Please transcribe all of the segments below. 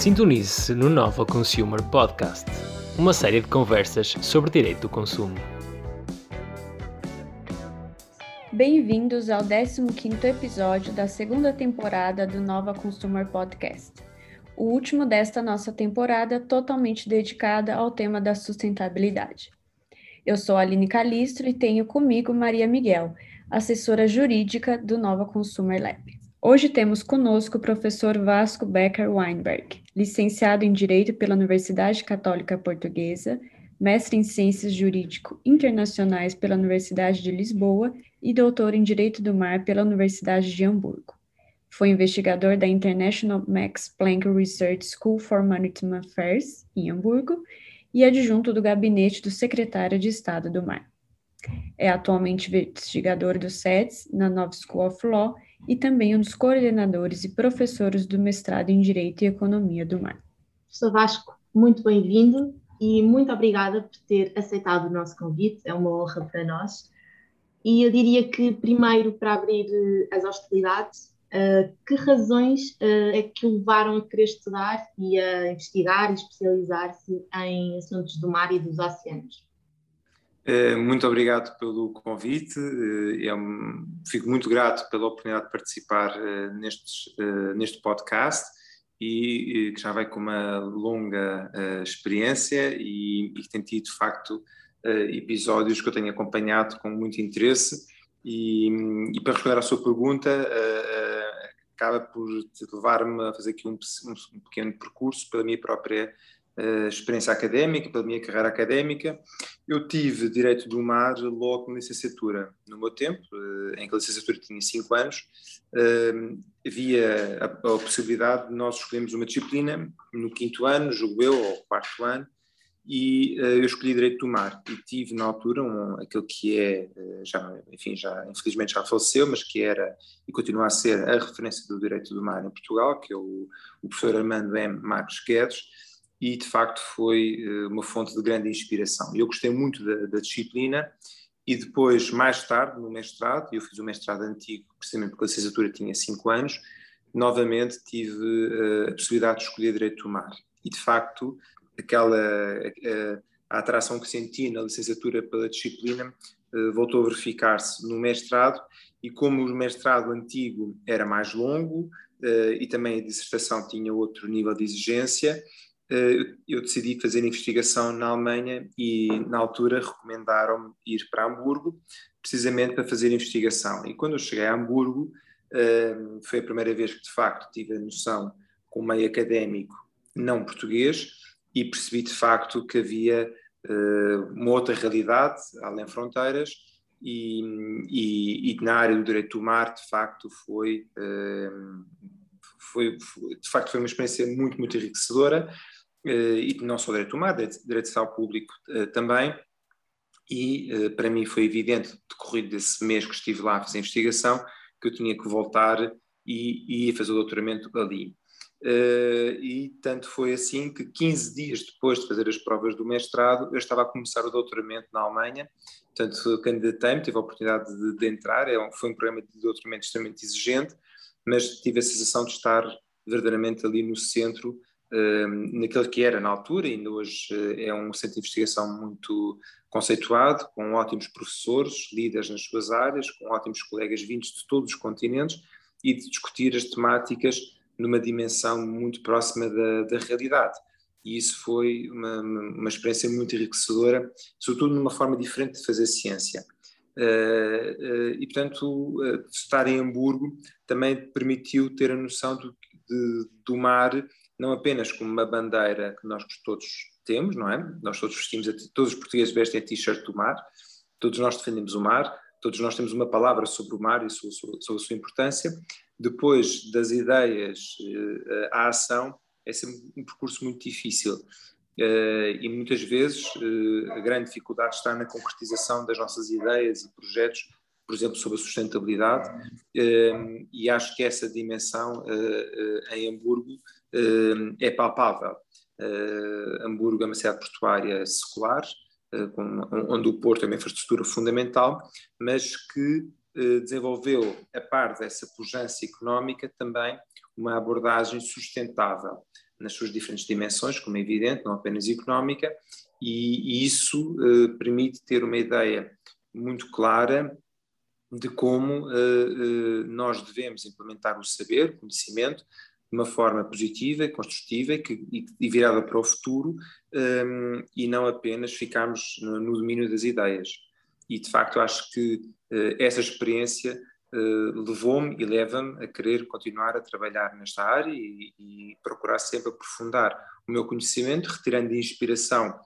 Sintonize-se no Nova Consumer Podcast, uma série de conversas sobre direito do consumo. Bem-vindos ao 15º episódio da segunda temporada do Nova Consumer Podcast. O último desta nossa temporada totalmente dedicada ao tema da sustentabilidade. Eu sou Aline Calistro e tenho comigo Maria Miguel, assessora jurídica do Nova Consumer Lab. Hoje temos conosco o professor Vasco Becker Weinberg, licenciado em Direito pela Universidade Católica Portuguesa, mestre em Ciências Jurídico Internacionais pela Universidade de Lisboa e doutor em Direito do Mar pela Universidade de Hamburgo. Foi investigador da International Max Planck Research School for Maritime Affairs, em Hamburgo, e adjunto do gabinete do secretário de Estado do Mar. É atualmente investigador do SETS na Nova School of Law e também um dos coordenadores e professores do mestrado em Direito e Economia do Mar. Professor Vasco, muito bem-vindo e muito obrigada por ter aceitado o nosso convite, é uma honra para nós. E eu diria que, primeiro, para abrir eh, as hostilidades, uh, que razões uh, é que o levaram a querer estudar e a investigar e especializar-se em assuntos do mar e dos oceanos? Eh, muito obrigado pelo convite. Eu eh, é fico muito grato pela oportunidade de participar eh, neste, neste podcast e que já vai com uma longa experiência e, que tem tido, de facto, episódios que eu tenho acompanhado com muito interesse. E, e para responder à sua pergunta, acaba por levar-me a fazer aqui um, um pequeno percurso pela minha própria uh, experiência académica, pela minha carreira académica. Eu tive Direito do Mar logo na licenciatura. No meu tempo, uh, em que a licenciatura tinha 5 anos, uh, havia a, a, possibilidade de nós escolhermos uma disciplina no quinto ano, julgo eu, ou quarto ano, e eu escolhi Direito do Mar e tive na altura um, aquele que é, já, enfim, já infelizmente já faleceu, mas que era e continua a ser a referência do Direito do Mar em Portugal, que é o, o professor Armando M. Marcos Guedes, e de facto foi eh, uma fonte de grande inspiração. Eu gostei muito da, da disciplina e depois, mais tarde, no mestrado, eu fiz o mestrado antigo, precisamente porque a licenciatura tinha cinco anos, novamente tive uh, a possibilidade de escolher Direito do Mar. E, de facto, aquela uh, a atração que senti na licenciatura pela disciplina voltou a verificar-se no mestrado, e como o mestrado antigo era mais longo e também a dissertação tinha outro nível de exigência, eh, eu decidi fazer investigação na Alemanha e, na altura, recomendaram-me ir para Hamburgo, precisamente para fazer investigação. E quando eu cheguei a Hamburgo, eh, foi a primeira vez que, de facto, tive a noção, com o meio académico não português, e percebi, de facto, que havia eh, uma outra realidade, além fronteiras, e, e, e, na área do direito do mar, de facto, foi, foi, de facto, foi uma experiência muito, muito enriquecedora. Eh, e não só direito humano, direito, direito ao público eh, também, e eh, para mim foi evidente, decorrido desse mês que estive lá a fazer investigação, que eu tinha que voltar e, e fazer o doutoramento ali. Uh, e tanto foi assim que 15 dias depois de fazer as provas do mestrado, eu estava a começar o doutoramento na Alemanha, portanto candidatei-me, tive a oportunidade de, de entrar, é um, foi um programa de doutoramento extremamente exigente, mas tive a sensação de estar verdadeiramente ali no centro naquele que era na altura, ainda hoje eh, é um centro de investigação muito conceituado, com ótimos professores, líderes nas suas áreas, com ótimos colegas vindos de todos os continentes e de discutir as temáticas numa dimensão muito próxima da, da realidade. E isso foi uma, uma experiência muito enriquecedora, sobretudo numa forma diferente de fazer ciência. Uh, uh, e, portanto, estar em Hamburgo também permitiu ter a noção do, de, do mar não apenas como uma bandeira que nós todos temos, não é? Nós todos vestimos, todos os portugueses vestem a t-shirt do mar, todos nós defendemos o mar, todos nós temos uma palavra sobre o mar e sobre, sobre a sua importância. Depois das ideias uh, à ação, é sempre um percurso muito difícil. Uh, e muitas vezes uh, a grande dificuldade está na concretização das nossas ideias e projetos, por exemplo, sobre a sustentabilidade, e acho que essa dimensão em Hamburgo é palpável. Eh, Hamburgo é uma cidade portuária secular, eh, onde o porto é uma infraestrutura fundamental, mas que desenvolveu, a par dessa pujança económica, também uma abordagem sustentável. nas suas diferentes dimensões, como é evidente, não apenas económica, e, e isso permite ter uma ideia muito clara de como nós devemos implementar o saber, conhecimento, de uma forma positiva, construtiva que, e, e virada para o futuro, um, e não apenas ficarmos no, no, domínio das ideias. E de facto acho que uh, essa experiência levou-me e leva-me a querer continuar a trabalhar nesta área e, e, procurar sempre aprofundar o meu conhecimento, retirando inspiração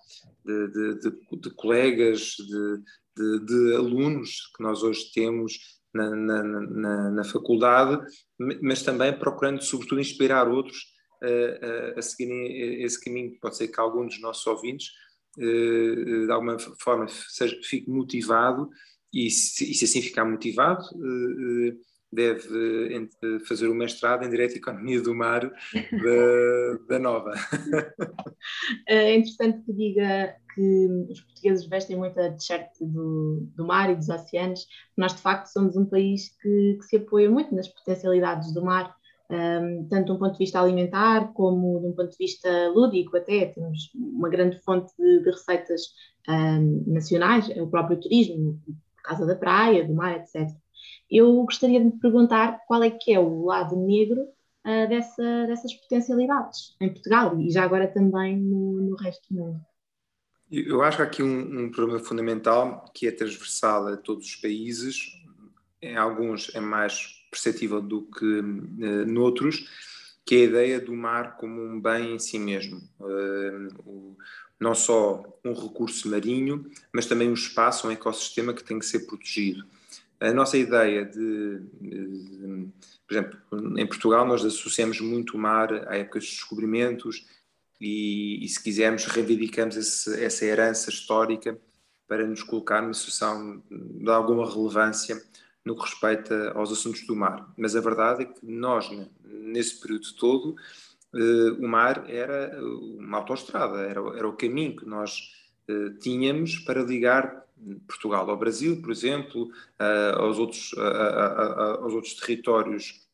de, de, de, de colegas, de, de, de, alunos que nós hoje temos na, na, na, na, faculdade, mas também procurando, sobretudo, inspirar outros a, a, a seguirem esse caminho. Pode ser que algum dos nossos ouvintes, eh, de alguma forma, seja, fique motivado e se, e se assim ficar motivado, eh, eh, deve fazer o mestrado em Direito e Economia do Mar da, da Nova. É interessante que diga que os portugueses vestem muito a t-shirt do, do mar e dos oceanos. Nós, de facto, somos um país que, que se apoia muito nas potencialidades do mar, um, tanto de um ponto de vista alimentar como de um ponto de vista lúdico até. Temos uma grande fonte de, de receitas um, nacionais, é o próprio turismo, por causa da praia, do mar, etc. Eu gostaria de me perguntar qual é que é o lado negro uh, dessa, dessas potencialidades em Portugal e já agora também no, no resto do mundo. Eu acho que há aqui um, um, problema fundamental que é transversal a todos os países, em alguns é mais perceptível do que uh, noutros, que é a ideia do mar como um bem em si mesmo. Uh, o, não só um recurso marinho, mas também um espaço, um ecossistema que tem que ser protegido. A nossa ideia de, de, por exemplo, em Portugal nós associamos muito o mar a épocas de descobrimentos e, e se quisermos, reivindicamos esse, essa herança histórica para nos colocar numa situação de alguma relevância no que respeita aos assuntos do mar. Mas a verdade é que nós, nesse período todo, eh, o mar era uma autoestrada, era, era o caminho que nós eh, tínhamos para ligar Portugal ao Brasil, por exemplo, aos, outros, aos outros territórios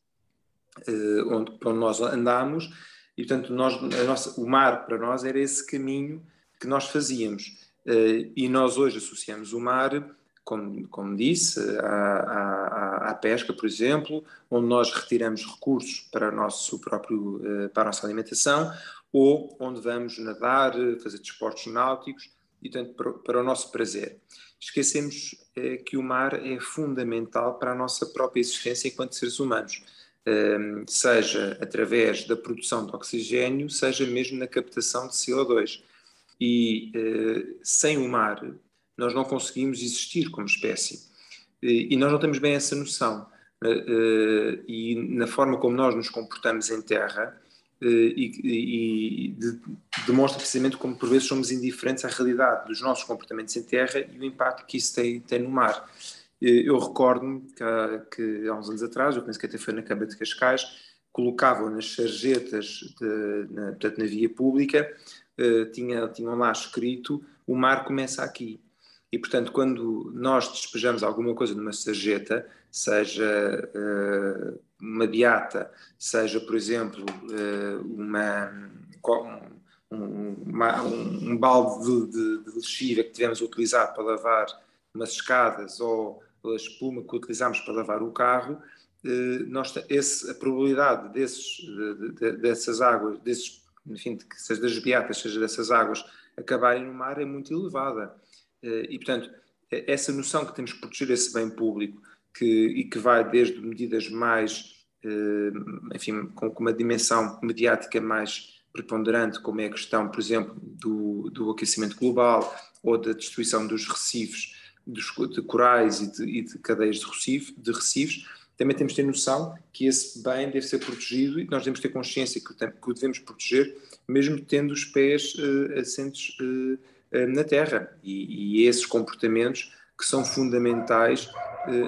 eh, onde, onde nós andámos e, portanto, nós, nossa, o mar para nós era esse caminho que nós fazíamos. Uh, e nós hoje associamos o mar, como, como disse, à, à, à, pesca, por exemplo, onde nós retiramos recursos para, nosso próprio, uh, para a nossa alimentação, ou onde vamos nadar, fazer desportos náuticos, e tanto para, o nosso prazer. Esquecemos uh, que o mar é fundamental para a nossa própria existência enquanto seres humanos seja através da produção de oxigênio, seja mesmo na captação de CO2. E eh, sem o mar, nós não conseguimos existir como espécie. E nós não temos bem essa noção. Eh, eh, e na forma como nós nos comportamos em terra, e, e de, demonstra precisamente como por vezes somos indiferentes à realidade dos nossos comportamentos em terra e o impacto que isso tem, tem no mar. Eu recordo-me que, que, há uns anos atrás, eu penso que até foi na Câmara de Cascais, colocavam nas sarjetas, de, na, portanto, na via pública, uh, tinha, tinham lá escrito o mar começa aqui. E, portanto, quando nós despejamos alguma coisa numa sarjeta, seja uh, uma beata, seja, por exemplo, uh, uma, um, um, um balde de, de, de que tivemos a utilizar para lavar umas escadas ou a espuma que utilizamos para lavar o carro, eh, nós, esse, a probabilidade desses, de, de, dessas águas, desses, enfim, seja das beatas, seja dessas águas, acabarem no mar é muito elevada. Eh, e, portanto, essa noção que temos que proteger esse bem público que, e que vai desde medidas mais, eh, enfim, com uma dimensão mediática mais preponderante, como é a questão, por exemplo, do, do aquecimento global ou da destruição dos recifes, de corais e de, e de cadeias de, de recifes, também temos de ter noção que esse bem deve ser protegido e nós devemos ter consciência que, que o devemos proteger, mesmo tendo os pés uh, assentos uh, uh, na terra. E, e, esses comportamentos que são fundamentais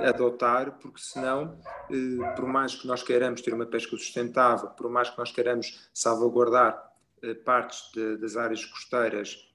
adotar, porque senão, por mais que nós queiramos ter uma pesca sustentável, por mais que nós queiramos salvaguardar partes de, das áreas costeiras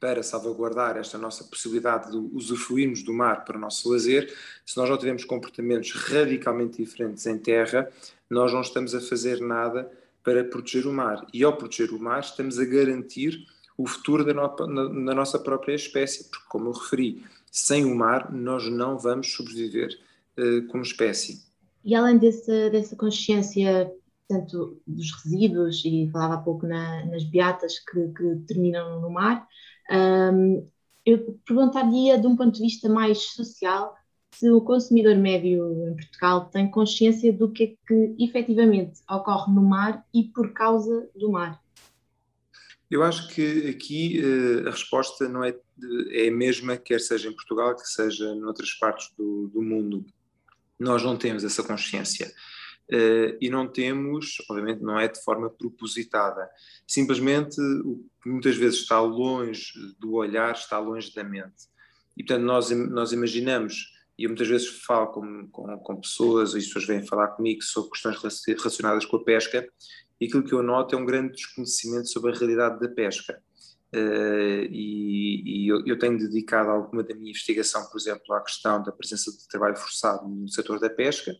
para salvaguardar esta nossa possibilidade de usufruirmos do mar para o nosso lazer, se nós não tivermos comportamentos radicalmente diferentes em terra, nós não estamos a fazer nada para proteger o mar. E ao proteger o mar, estamos a garantir o futuro da, no, na, nossa própria espécie, porque, como eu referi, sem o mar nós não vamos sobreviver uh, como espécie. E além desse, dessa consciência, tanto dos resíduos, e falava há pouco na, nas beatas que, que, terminam no mar, um, eu perguntaria de um ponto de vista mais social se o consumidor médio em Portugal tem consciência do que é que efetivamente ocorre no mar e por causa do mar. Eu acho que aqui uh, a resposta não é, é a mesma, quer seja em Portugal, quer seja noutras partes do, do mundo. Nós não temos essa consciência. Uh, e não temos, obviamente, não é de forma propositada. Simplesmente, o que muitas vezes está longe do olhar, está longe da mente. E, portanto, nós, nós imaginamos, e eu muitas vezes falo com, com, com pessoas, e as pessoas vêm falar comigo sobre questões relacionadas com a pesca, e aquilo que eu noto é um grande desconhecimento sobre a realidade da pesca. Uh, e, e eu, eu, tenho dedicado alguma da minha investigação, por exemplo, à questão da presença de trabalho forçado no setor da pesca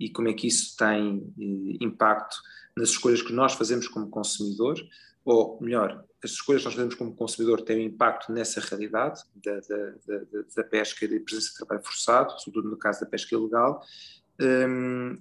e como é que isso tem uh, impacto nas escolhas que nós fazemos como consumidor, ou melhor, as escolhas que nós fazemos como consumidor têm um impacto nessa realidade da, da, da, da pesca e da presença de trabalho forçado, sobretudo no caso da pesca ilegal.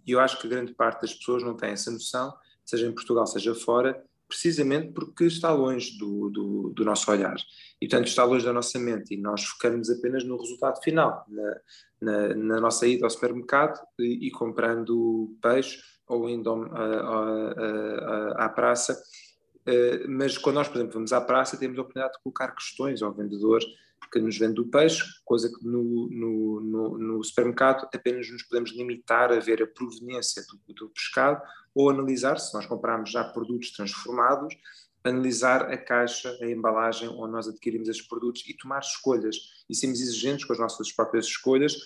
E eu acho que grande parte das pessoas não tem essa noção seja em Portugal, seja fora, precisamente porque está longe do, do, do, nosso olhar. E, portanto, está longe da nossa mente e nós focamos apenas no resultado final, na, na, na nossa ida ao supermercado e, e comprando peixe ou indo à praça. Uh, mas quando nós, por exemplo, vamos à praça, temos a oportunidade de colocar questões ao vendedor que nos vende o peixe, coisa que no, no, no, no, supermercado apenas nos podemos limitar a ver a proveniência do, do pescado ou analisar, se nós comprarmos já produtos transformados, analisar a caixa, a embalagem onde nós adquirimos esses produtos e tomar escolhas. E sermos exigentes com as nossas próprias escolhas,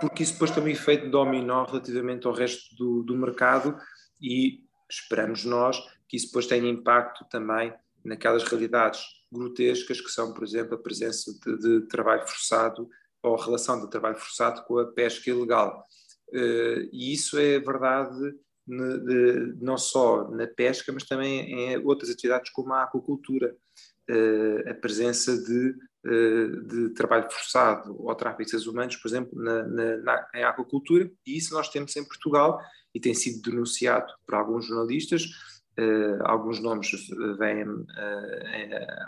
porque isso depois tem um efeito dominó relativamente ao resto do, do mercado e esperamos nós que isso depois tenha impacto também naquelas realidades grotescas que são, por exemplo, a presença de, de trabalho forçado ou a relação do trabalho forçado com a pesca ilegal. Uh, e isso é verdade de, não só na pesca, mas também em outras atividades como a aquacultura. Uh, a presença de, uh, de, trabalho forçado ou tráfico de seres humanos, por exemplo, na, na, na, em aquacultura, e isso nós temos em Portugal e tem sido denunciado por alguns jornalistas alguns nomes vêm uh,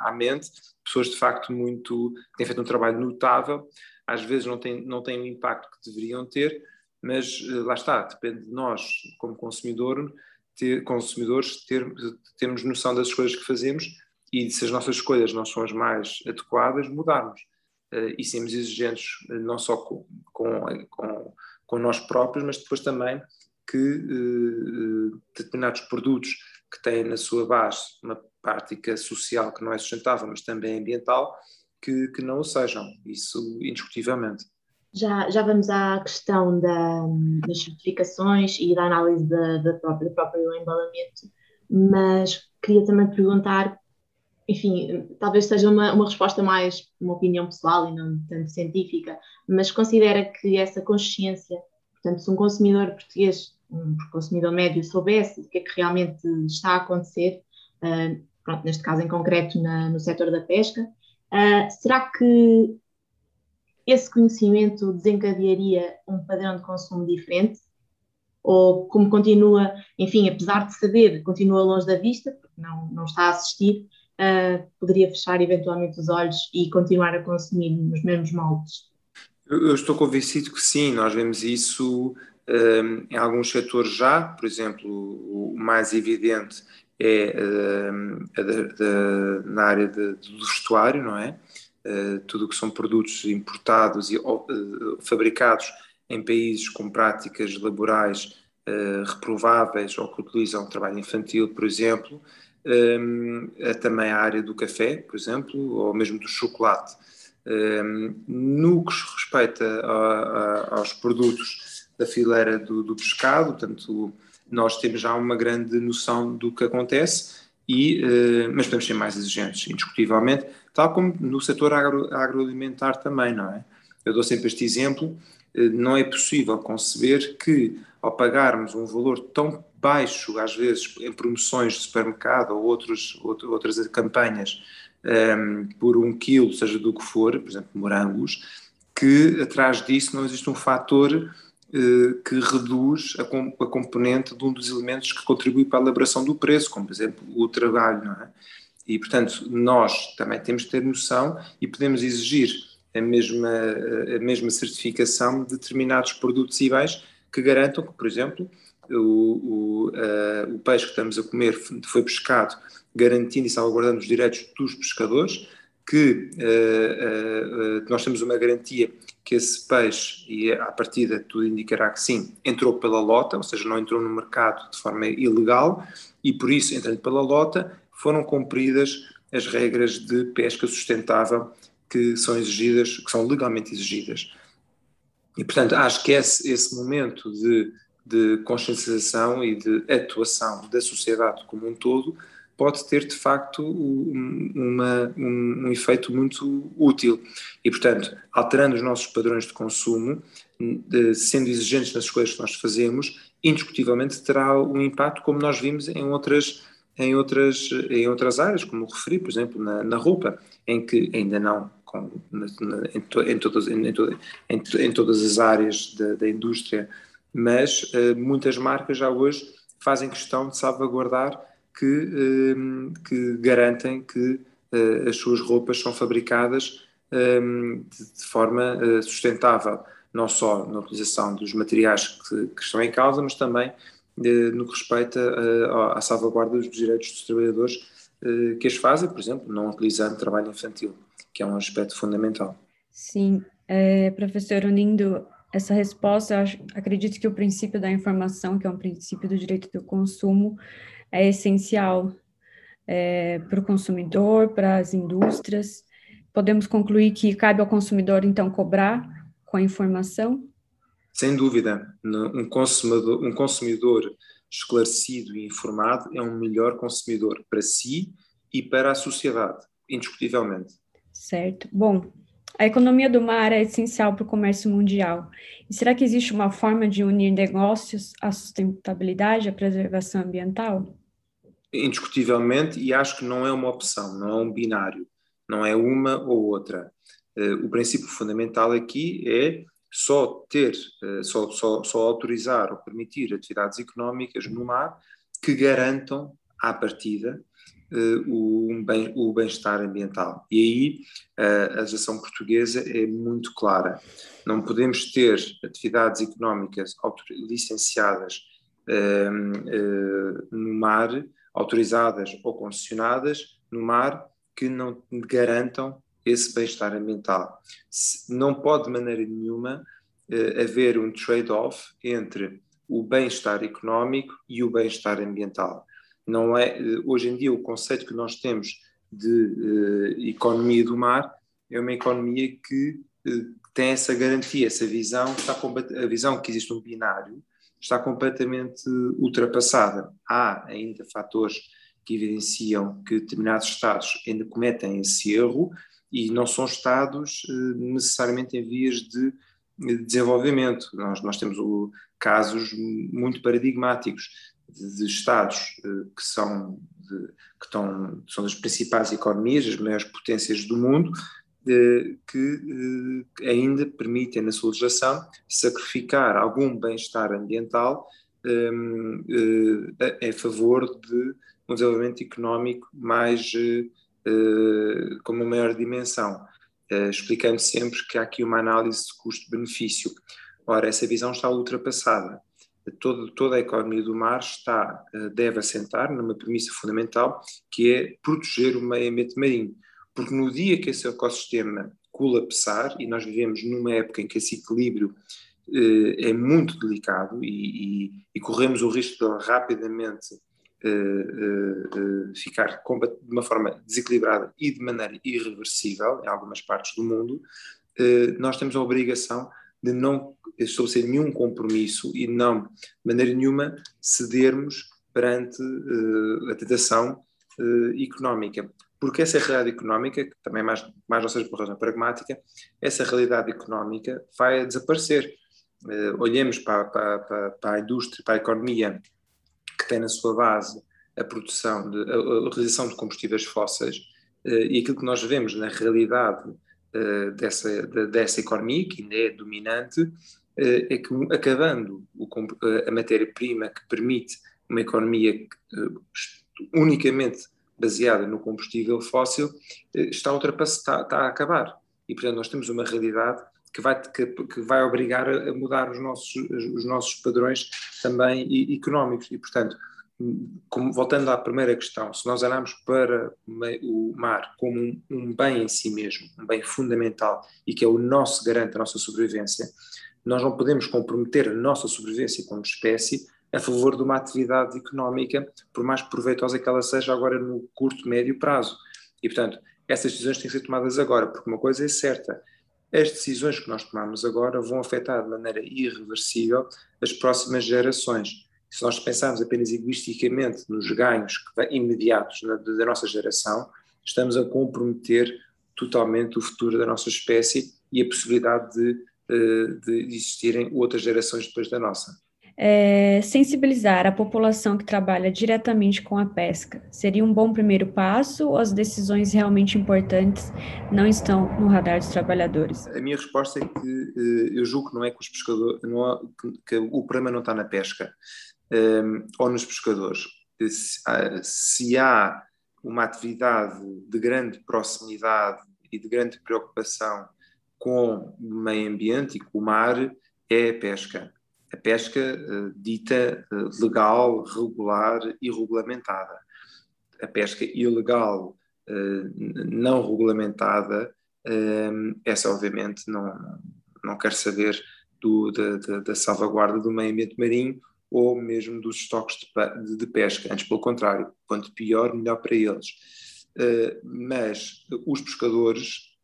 à mente, pessoas de facto muito têm feito um trabalho notável, às vezes não têm, não têm o impacto que deveriam ter, mas lá está, depende de nós, como consumidor, ter, consumidores, ter, termos noção das escolhas que fazemos e se as nossas escolhas não são as mais adequadas, mudarmos. e sermos exigentes não só com, com, com, com nós próprios, mas depois também que determinados produtos que têm na sua base uma prática social que não é sustentável, mas também ambiental, que, que não o sejam, isso indiscutivelmente. Já, já vamos à questão da, das certificações e da análise da, da própria, do próprio embalamento, mas queria também perguntar, enfim, talvez seja uma, uma resposta mais uma opinião pessoal e não tanto científica, mas considera que essa consciência, portanto, se um consumidor português um consumidor médio soubesse o que é que realmente está a acontecer, uh, pronto, neste caso em concreto na, no setor da pesca, uh, será que esse conhecimento desencadearia um padrão de consumo diferente? Ou como continua, enfim, apesar de saber, continua longe da vista, porque não, não está a assistir, uh, poderia fechar eventualmente os olhos e continuar a consumir nos mesmos moldes? Eu, estou convencido que sim, nós vemos isso em alguns setores já, por exemplo, o mais evidente é de, na área do vestuário, não é? Uh, tudo o que são produtos importados e uh, fabricados em países com práticas laborais uh, reprováveis ou que utilizam trabalho infantil, por exemplo, é também a área do café, por exemplo, ou mesmo do chocolate. no que respeita a, a, aos produtos da fileira do, do pescado, portanto, nós temos já uma grande noção do que acontece, e, uh, mas podemos ser mais exigentes, indiscutivelmente, tal como no setor agro, agroalimentar também, não é? eu dou sempre este exemplo, eh, não é possível conceber que, ao pagarmos um valor tão baixo, às vezes em promoções de supermercado ou outros, outras campanhas, um, ehm, por um quilo, seja do que for, por exemplo, morangos, que atrás disso não existe um fator uh, que reduz a, a, componente de um dos elementos que contribui para a elaboração do preço, como por exemplo o trabalho, não é? E portanto nós também temos que ter noção e podemos exigir a mesma, a mesma certificação de determinados produtos e bens que garantam que, por exemplo, o, o, uh, o peixe que estamos a comer foi pescado garantindo e salvaguardando os direitos dos pescadores, que uh, uh, nós temos uma garantia que esse peixe, e à partida tudo indicará que sim, entrou pela lota, ou seja, não entrou no mercado de forma ilegal, e por isso, entrando pela lota, foram cumpridas as regras de pesca sustentável que são exigidas, que são legalmente exigidas. E, portanto, acho que esse, esse momento de, de consciencialização e de atuação da sociedade como um todo pode ter, de facto, um, uma, um, um, efeito muito útil. E, portanto, alterando os nossos padrões de consumo, sendo exigentes nas coisas que nós fazemos, indiscutivelmente terá um impacto, como nós vimos em outras, em outras, em outras áreas, como referi, por exemplo, na, na roupa, em que ainda não com, na, em, to, em, todas, em, em, todas as áreas da, da indústria, mas uh, muitas marcas já hoje fazem questão de salvaguardar que, uh, que garantem que uh, as suas roupas são fabricadas de, de, forma sustentável, não só na utilização dos materiais que, que estão em causa, mas também no que respeita à salvaguarda dos direitos dos trabalhadores que as fazem, por exemplo, não utilizando trabalho infantil que é um aspecto fundamental. Sim, é, professor, unindo essa resposta, acredito que o princípio da informação, que é um princípio do direito do consumo, é essencial é, para o consumidor, para as indústrias. Podemos concluir que cabe ao consumidor, então, cobrar com a informação? Sem dúvida. Um consumidor, um consumidor esclarecido e informado é um melhor consumidor para si e para a sociedade, indiscutivelmente. Certo. Bom, a economia do mar é essencial para o comércio mundial. E será que existe uma forma de unir negócios à sustentabilidade, à preservação ambiental? Indiscutivelmente, e acho que não é uma opção, não é um binário, não é uma ou outra. Eh, o princípio fundamental aqui é só ter, eh, só, só, só autorizar ou permitir atividades económicas no mar que garantam, à partida, uh, o, bem, bem-estar ambiental. E aí a legislação portuguesa é muito clara. Não podemos ter atividades económicas licenciadas no mar, autorizadas ou concessionadas no mar, que não garantam esse bem-estar ambiental. Não pode de maneira nenhuma haver um trade-off entre o bem-estar económico e o bem-estar ambiental não é hoje em dia o conceito que nós temos de uh, economia do mar é uma economia que tem essa garantia, essa visão, está a visão que existe um binário está completamente ultrapassada. Há ainda fatores que evidenciam que determinados Estados ainda cometem esse erro e não são Estados uh, necessariamente em vias de desenvolvimento. Nós, nós temos casos muito paradigmáticos de, de Estados uh, que são de, que estão, são das principais economias, as maiores potências do mundo, que uh, ainda permitem na sua legislação sacrificar algum bem-estar ambiental a, a, favor de um desenvolvimento económico mais com uma maior dimensão, explicando sempre que há aqui uma análise de custo-benefício. Ora, essa visão está ultrapassada todo, toda a economia do mar está, eh, deve assentar numa premissa fundamental que é proteger o meio ambiente marinho. Porque no dia que esse ecossistema colapsar, e nós vivemos numa época em que esse equilíbrio eh, é muito delicado e, e, e, corremos o risco de rapidamente eh, eh, eh ficar de uma forma desequilibrada e de maneira irreversível em algumas partes do mundo, eh, nós temos a obrigação de não estabelecer nenhum compromisso e não, de maneira nenhuma, cedermos perante uh, a tentação económica. Porque essa realidade económica, que também mais, mais ou seja por razão pragmática, essa realidade económica vai desaparecer. Uh, olhemos para, para, para, para, a indústria, para a economia que tem na sua base a produção, de, a, a realização de combustíveis fósseis, uh, e aquilo que nós vemos na realidade uh, dessa, de, dessa economia, que ainda é dominante, é que acabando o, a matéria-prima que permite uma economia unicamente baseada no combustível fóssil eh, está, está, está a acabar. E, portanto, nós temos uma realidade que vai, que, que vai obrigar a mudar os nossos, os nossos padrões também económicos. E, portanto, como, voltando à primeira questão, se nós olharmos para o mar como um, um, bem em si mesmo, um bem fundamental e que é o nosso garante a nossa sobrevivência, nós não podemos comprometer a nossa sobrevivência como espécie a favor de uma atividade económica, por mais proveitosa que ela seja agora no curto, médio prazo. E, portanto, essas decisões têm que ser tomadas agora, porque uma coisa é certa, as decisões que nós tomamos agora vão afetar de maneira irreversível as próximas gerações. Se nós pensarmos apenas egoisticamente nos ganhos imediatos da nossa geração, estamos a comprometer totalmente o futuro da nossa espécie e a possibilidade de, eh, de existirem outras gerações depois da nossa é, sensibilizar a população que trabalha diretamente com a pesca seria um bom primeiro passo ou as decisões realmente importantes não estão no radar dos trabalhadores? A minha resposta é que eh, eu julgo que não é que os pescadores, não que, o problema não está na pesca um, ehm, ou nos pescadores. Se, se há uma atividade de grande proximidade e de grande preocupação com o meio ambiente e com o mar, é a pesca a pesca uh, dita uh, legal, regular e regulamentada. A pesca ilegal, uh, não regulamentada, essa obviamente não, não quer saber do, da, da, da, salvaguarda do meio ambiente marinho ou mesmo dos estoques de, de pesca, antes pelo contrário, quanto pior, melhor para eles. mas os pescadores,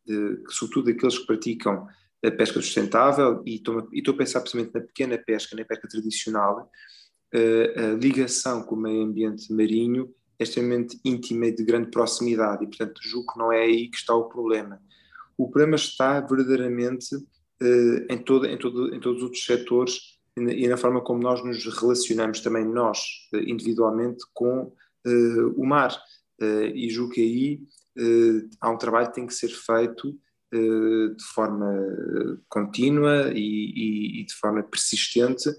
sobretudo aqueles que praticam a pesca sustentável e estou, a pensar precisamente na pequena pesca, na pesca tradicional, eh, a ligação com o meio ambiente marinho é extremamente íntima e de grande proximidade e, portanto, julgo que não é aí que está o problema. O problema está verdadeiramente uh, em, todo, em, todo, em todos os outros setores e na forma como nós nos relacionamos também nós, individualmente, com o mar. E julgo que aí há um trabalho que tem que ser feito eh, de forma contínua e, e, de forma persistente,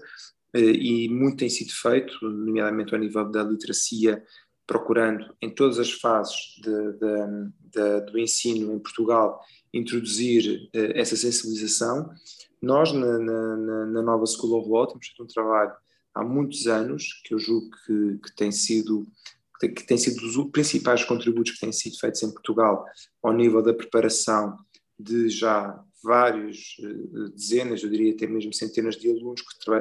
eh, e muito tem sido feito, nomeadamente ao nível da literacia, procurando em todas as fases de, de, de, do ensino em Portugal introduzir eh, essa sensibilização. Nós, na, na, na nova School of Law, temos feito um trabalho há muitos anos, que eu julgo que, que tem sido que tem sido dos principais contributos que têm sido feitos em Portugal ao nível da preparação de já vários eh, dezenas, eu diria até mesmo centenas de alunos que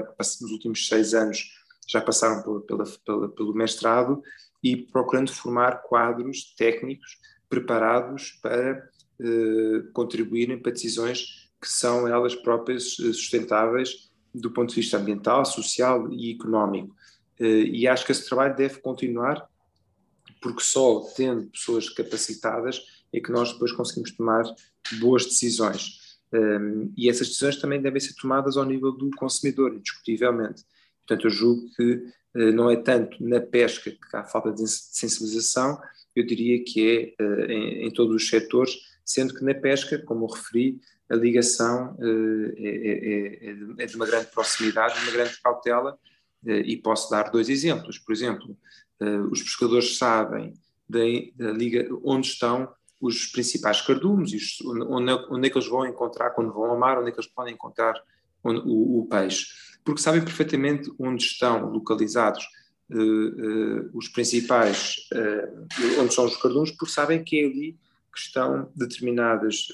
nos últimos seis anos já passaram pela, pela, pela, pelo mestrado e procurando formar quadros técnicos preparados para eh, contribuírem para decisões que são elas próprias eh, sustentáveis do ponto de vista ambiental, social e económico. Eh, e acho que esse trabalho deve continuar, porque só tendo pessoas capacitadas é que nós depois conseguimos tomar boas decisões. Um, e essas decisões também devem ser tomadas ao nível do consumidor, indiscutivelmente. Portanto, eu julgo que uh, não é tanto na pesca que há falta de sensibilização, eu diria que é uh, em, em, todos os setores, sendo que na pesca, como eu referi, a ligação uh, é, é, é, é, de uma grande proximidade, de uma grande cautela, e posso dar dois exemplos. Por exemplo, os pescadores sabem onde estão os principais cardumes, onde, onde é que eles vão encontrar quando vão ao mar, onde é que eles podem encontrar o, o peixe, porque sabem perfeitamente onde estão localizados uh, uh, os principais, uh, onde são os cardumes, porque sabem que é ali que estão determinadas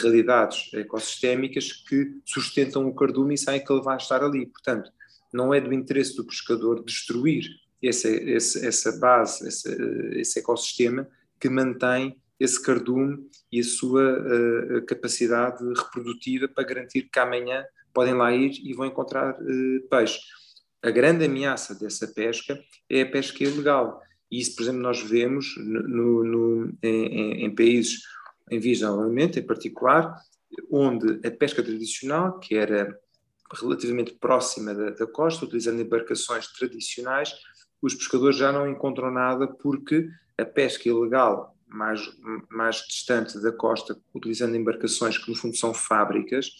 realidades ecossistémicas que sustentam o cardume e sabem que ele vai estar ali. Portanto, não é do interesse do pescador destruir essa, essa, base, esse ecossistema, que mantém esse cardume e a sua uh, capacidade reprodutiva para garantir que amanhã podem lá ir e vão encontrar uh, peixe. A grande ameaça dessa pesca é a pesca ilegal. E isso, por exemplo, nós vemos no, no, em, em, países, em vias em particular, onde a pesca tradicional, que era relativamente próxima da, da costa, utilizando embarcações tradicionais, os pescadores já não encontram nada porque a pesca ilegal mais, mais distante da costa, utilizando embarcações que no fundo são fábricas,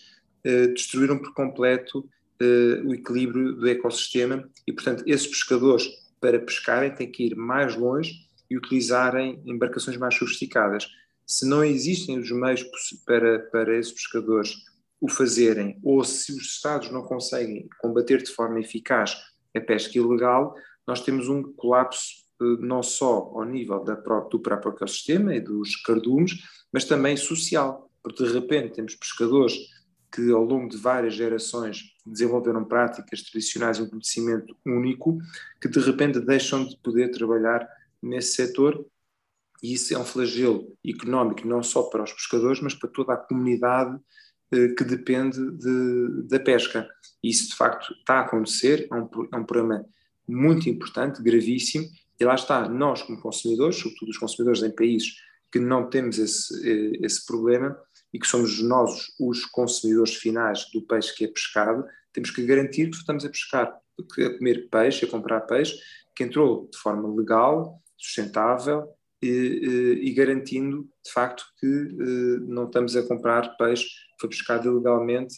eh, destruíram por completo eh, o equilíbrio do ecossistema e, portanto, esses pescadores, para pescarem, têm que ir mais longe e utilizarem embarcações mais sofisticadas. Se não existem os meios para, para esses pescadores o fazerem, ou se os Estados não conseguem combater de forma eficaz a pesca ilegal, nós temos um colapso não só ao nível da, do próprio ecossistema e dos cardumes, mas também social, porque de repente temos pescadores que ao longo de várias gerações desenvolveram práticas tradicionais e um conhecimento único, que de repente deixam de poder trabalhar nesse setor. E isso é um flagelo económico não só para os pescadores, mas para toda a comunidade eh, que depende de, da pesca. Isso, de facto, está a acontecer, é um, é um problema muito importante, gravíssimo, e lá está, nós como consumidores, sobretudo os consumidores em países que não temos esse, eh, esse problema e que somos nós os consumidores finais do peixe que é pescado, temos que garantir que estamos a pescar, a comer peixe, a comprar peixe, que entrou de forma legal, sustentável e, e, garantindo, de facto, que eh, não estamos a comprar peixe que foi pescado ilegalmente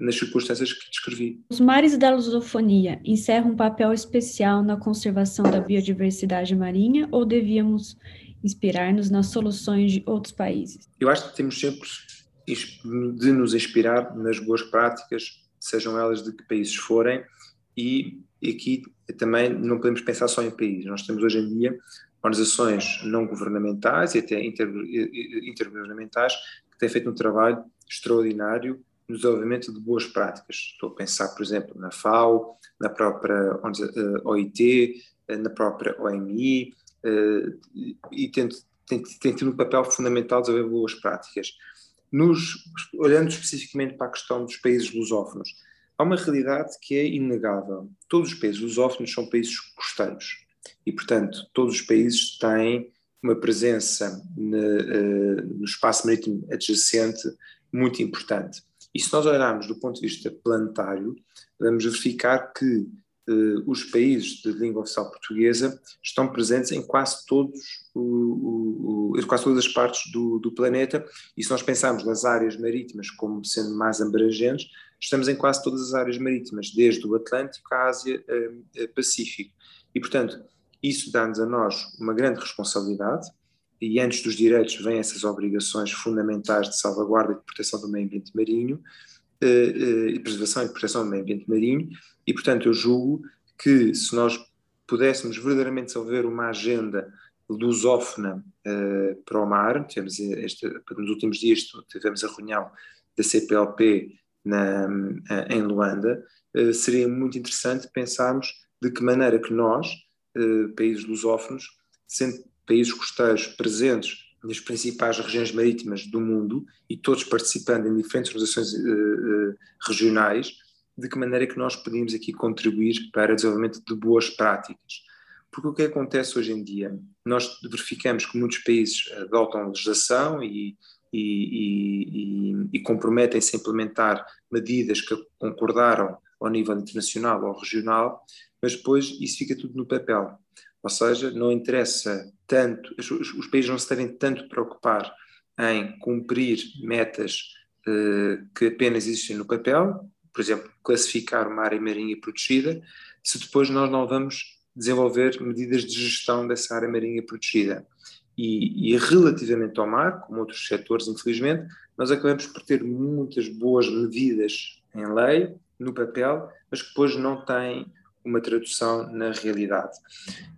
nas circunstâncias que descrevi. Os mares da lusofonia encerram um papel especial na conservação da biodiversidade marinha ou devíamos inspirar-nos nas soluções de outros países? Eu acho que temos sempre de nos inspirar nas boas práticas, sejam elas de que países forem, e aqui também não podemos pensar só em países. Nós temos hoje em dia organizações não governamentais e até inter, intergovernamentais que têm feito um trabalho extraordinário no desenvolvimento de boas práticas. Estou a pensar, por exemplo, na FAO, na própria OIT, eh, eh, na própria OMI, eh, e tem, tem, tem tido um papel fundamental de desenvolver boas práticas. Nos, olhando especificamente para a questão dos países lusófonos, há uma realidade que é inegável. Todos os países lusófonos são países costeiros e, portanto, todos os países têm uma presença no, no espaço marítimo adjacente muito importante. E se nós olharmos do ponto de vista planetário, vamos verificar que eh, os países de língua oficial portuguesa estão presentes em quase todos o, o, quase todas as partes do, do, planeta e se nós pensarmos nas áreas marítimas como sendo mais abrangentes, estamos em quase todas as áreas marítimas, desde o Atlântico à Ásia eh, eh Pacífico. E, portanto, isso dá-nos a nós uma grande responsabilidade e antes dos direitos vêm essas obrigações fundamentais de salvaguarda e de proteção do meio ambiente marinho, eh, eh, e preservação e proteção do meio ambiente marinho, e portanto eu julgo que se nós pudéssemos verdadeiramente desenvolver uma agenda lusófona uh, para o mar, tivemos este, nos últimos dias tivemos a reunião da CPLP na, em Luanda, seria muito interessante pensarmos de que maneira que nós, países lusófonos, sendo países costeiros presentes nas principais regiões marítimas do mundo e todos participando em diferentes organizações uh, uh, regionais, de que maneira é que nós podemos aqui contribuir para o desenvolvimento de boas práticas. Porque o que acontece hoje em dia? Nós verificamos que muitos países adotam legislação e, e, e, e comprometem-se a implementar medidas que concordaram ao nível internacional ou regional, mas depois isso fica tudo no papel. Ou seja, não interessa tanto, os, países não se devem tanto preocupar em cumprir metas eh, que apenas existem no papel, por exemplo, classificar uma área marinha protegida, se depois nós não vamos desenvolver medidas de gestão dessa área marinha protegida. E, e, relativamente ao mar, como outros setores, infelizmente, nós acabamos por ter muitas boas medidas em lei, no papel, mas que depois não têm uma tradução na realidade.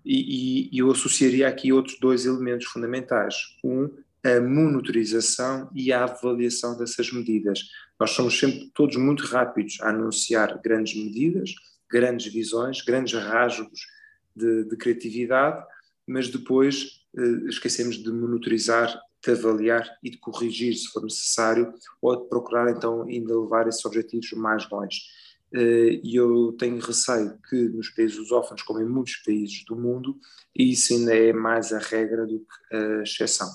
E, e, eu associaria aqui outros dois elementos fundamentais. Um, a monitorização e a avaliação dessas medidas. Nós somos sempre todos muito rápidos a anunciar grandes medidas, grandes visões, grandes rasgos de, de criatividade, mas depois eh, esquecemos de monitorizar, de avaliar e de corrigir se for necessário, ou de procurar então ainda levar esses objetivos mais longe. E eu tenho receio que nos países lusófonos, como em muitos países do mundo, isso ainda é mais a regra do que a exceção.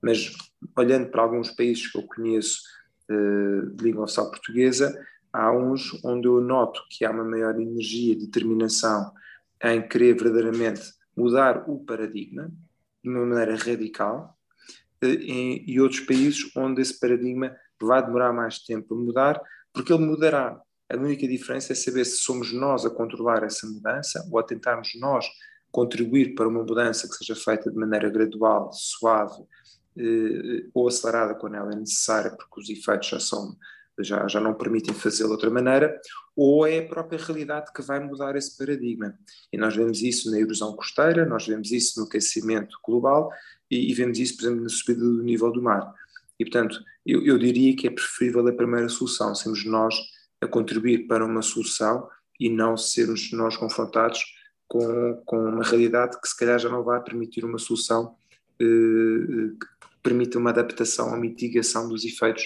Mas olhando para alguns países que eu conheço de língua oficial portuguesa, há uns onde eu noto que há uma maior energia e determinação em querer verdadeiramente mudar o paradigma de uma maneira radical, e outros países onde esse paradigma vai demorar mais tempo a mudar, porque ele mudará. A única diferença é saber se somos nós a controlar essa mudança ou a tentarmos nós contribuir para uma mudança que seja feita de maneira gradual, suave eh, ou acelerada quando ela é necessária, porque os efeitos já são já, já não permitem fazê-lo de outra maneira, ou é a própria realidade que vai mudar esse paradigma. E nós vemos isso na erosão costeira, nós vemos isso no aquecimento global e, e vemos isso, por exemplo, na subida do nível do mar. E, portanto, eu, eu diria que é preferível a primeira solução, sermos nós a contribuir para uma solução e não sermos nós confrontados com, com uma realidade que se calhar já não vai permitir uma solução eh, que permita uma adaptação ou mitigação dos efeitos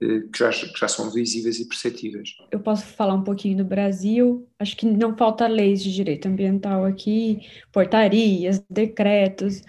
eh, que já, que já são visíveis e perceptíveis. Eu posso falar um pouquinho do Brasil. Acho que não falta leis de direito ambiental aqui, portarias, decretos,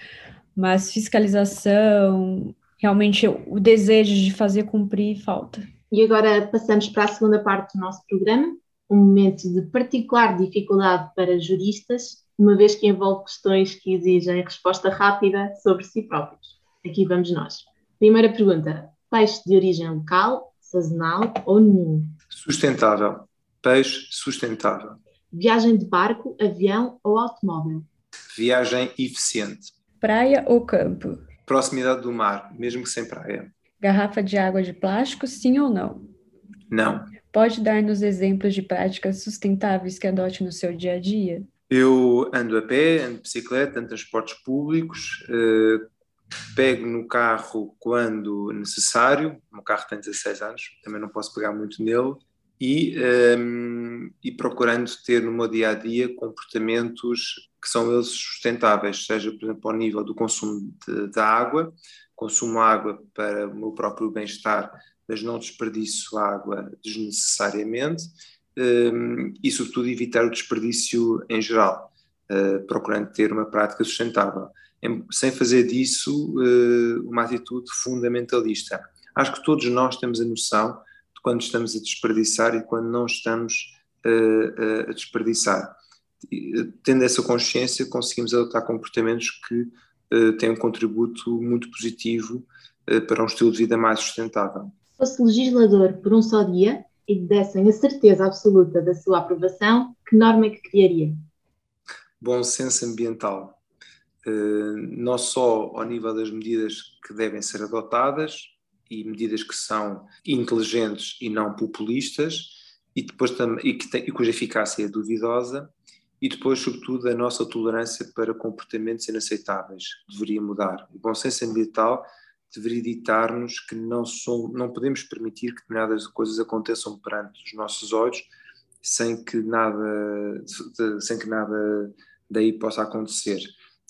mas fiscalização, realmente o desejo de fazer cumprir falta. E agora passamos para a segunda parte do nosso programa, um momento de particular dificuldade para juristas, uma vez que envolve questões que exigem resposta rápida sobre si próprios. Aqui vamos nós. Primeira pergunta: Peixe de origem local, sazonal ou nenhum? Sustentável. Peixe sustentável. Viagem de barco, avião ou automóvel? Viagem eficiente. Praia ou campo? Proximidade do mar, mesmo que sem praia. Garrafa de água de plástico, sim ou não? Não. Pode dar-nos exemplos de práticas sustentáveis que adote no seu dia a dia? Eu ando a pé, ando de bicicleta, ando de transportes públicos, eh, pego no carro quando necessário, o meu carro tem 16 anos, também não posso pegar muito nele, e, um, e procurando ter no meu dia a dia comportamentos que são eles sustentáveis, seja, por exemplo, ao nível do consumo de, água, consumo água para o meu próprio bem-estar, mas não desperdiço água desnecessariamente, um, e, sobretudo, evitar o desperdício em geral, uh, procurando ter uma prática sustentável sem fazer disso eh, uma atitude fundamentalista. Acho que todos nós temos a noção de quando estamos a desperdiçar e quando não estamos eh, a desperdiçar. Tendo essa consciência, conseguimos adotar comportamentos que eh, têm um contributo muito positivo para um estilo de vida mais sustentável. Se fosse legislador por um só dia e dessem a certeza absoluta da sua aprovação, que norma é que criaria? Bom senso ambiental eh, não só ao nível das medidas que devem ser adotadas e medidas que são inteligentes e não populistas e depois e, que tem, e cuja eficácia é duvidosa e depois sobretudo a nossa tolerância para comportamentos inaceitáveis deveria mudar. O bom senso ambiental deveria ditar-nos que não, som, não podemos permitir que determinadas coisas aconteçam perante os nossos olhos sem que nada, sem que nada daí possa acontecer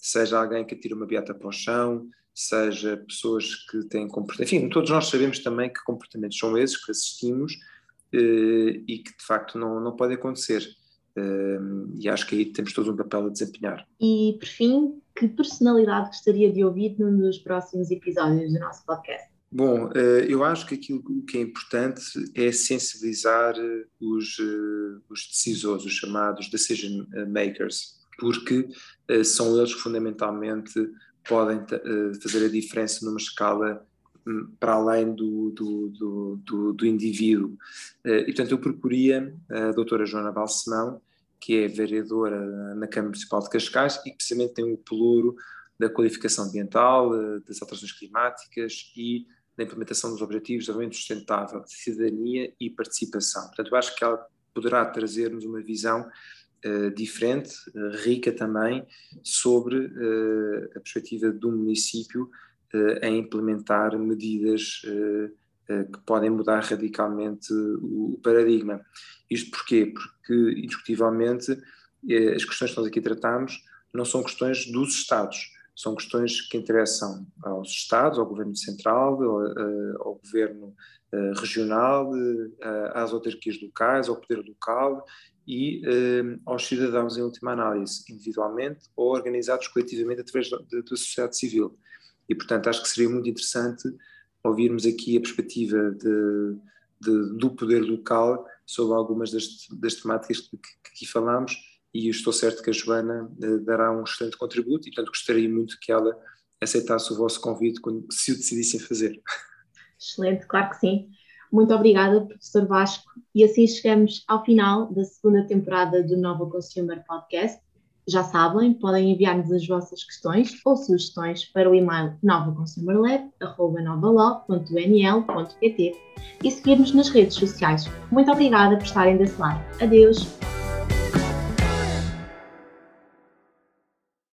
seja alguém que atira uma beata para o chão, seja pessoas que têm comportamentos. Enfim, todos nós sabemos também que comportamentos são esses que assistimos eh, e que de facto não, não pode acontecer. Eh, e acho que aí temos todos um papel a desempenhar. E por fim, que personalidade gostaria de ouvir num dos próximos episódios do nosso podcast? Bom, eh, eu acho que aquilo que é importante é sensibilizar os, os decisores, os chamados decision makers, porque são eles que fundamentalmente podem fazer a diferença numa escala um, para além do, do, do, do, do indivíduo. E, portanto, eu proporia a doutora Joana Balsemão, que é vereadora na Câmara Municipal de Cascais e que precisamente tem o pelouro da qualificação ambiental, das alterações climáticas e da implementação dos Objetivos de Desenvolvimento Sustentável, de Cidadania e Participação. Portanto, eu acho que ela poderá trazer-nos uma visão uh, diferente, uh, rica também, sobre uh, a perspectiva do município em implementar medidas que podem mudar radicalmente o, paradigma. Isto porquê? Porque, indiscutivelmente, as questões que nós aqui tratamos não são questões dos Estados, são questões que interessam aos Estados, ao Governo Central, ao, ao Governo regional, às autarquias locais, ao poder local e aos cidadãos em última análise, individualmente ou organizados coletivamente através da sociedade civil. E, portanto, acho que seria muito interessante ouvirmos aqui a perspectiva de, de, do poder local sobre algumas das, das temáticas que, que aqui falamos e estou certo que a Joana eh, dará um excelente contributo e, portanto, gostaria muito que ela aceitasse o vosso convite quando, se o decidissem fazer. Excelente, claro que sim. Muito obrigada, professor Vasco. E assim chegamos ao final da segunda temporada do Nova Consumer Podcast. Já sabem, podem enviar-nos as vossas questões ou sugestões para o e-mail novaconsumerlab.nl.pt e seguir-nos nas redes sociais. Muito obrigada por estarem desse lado. Adeus!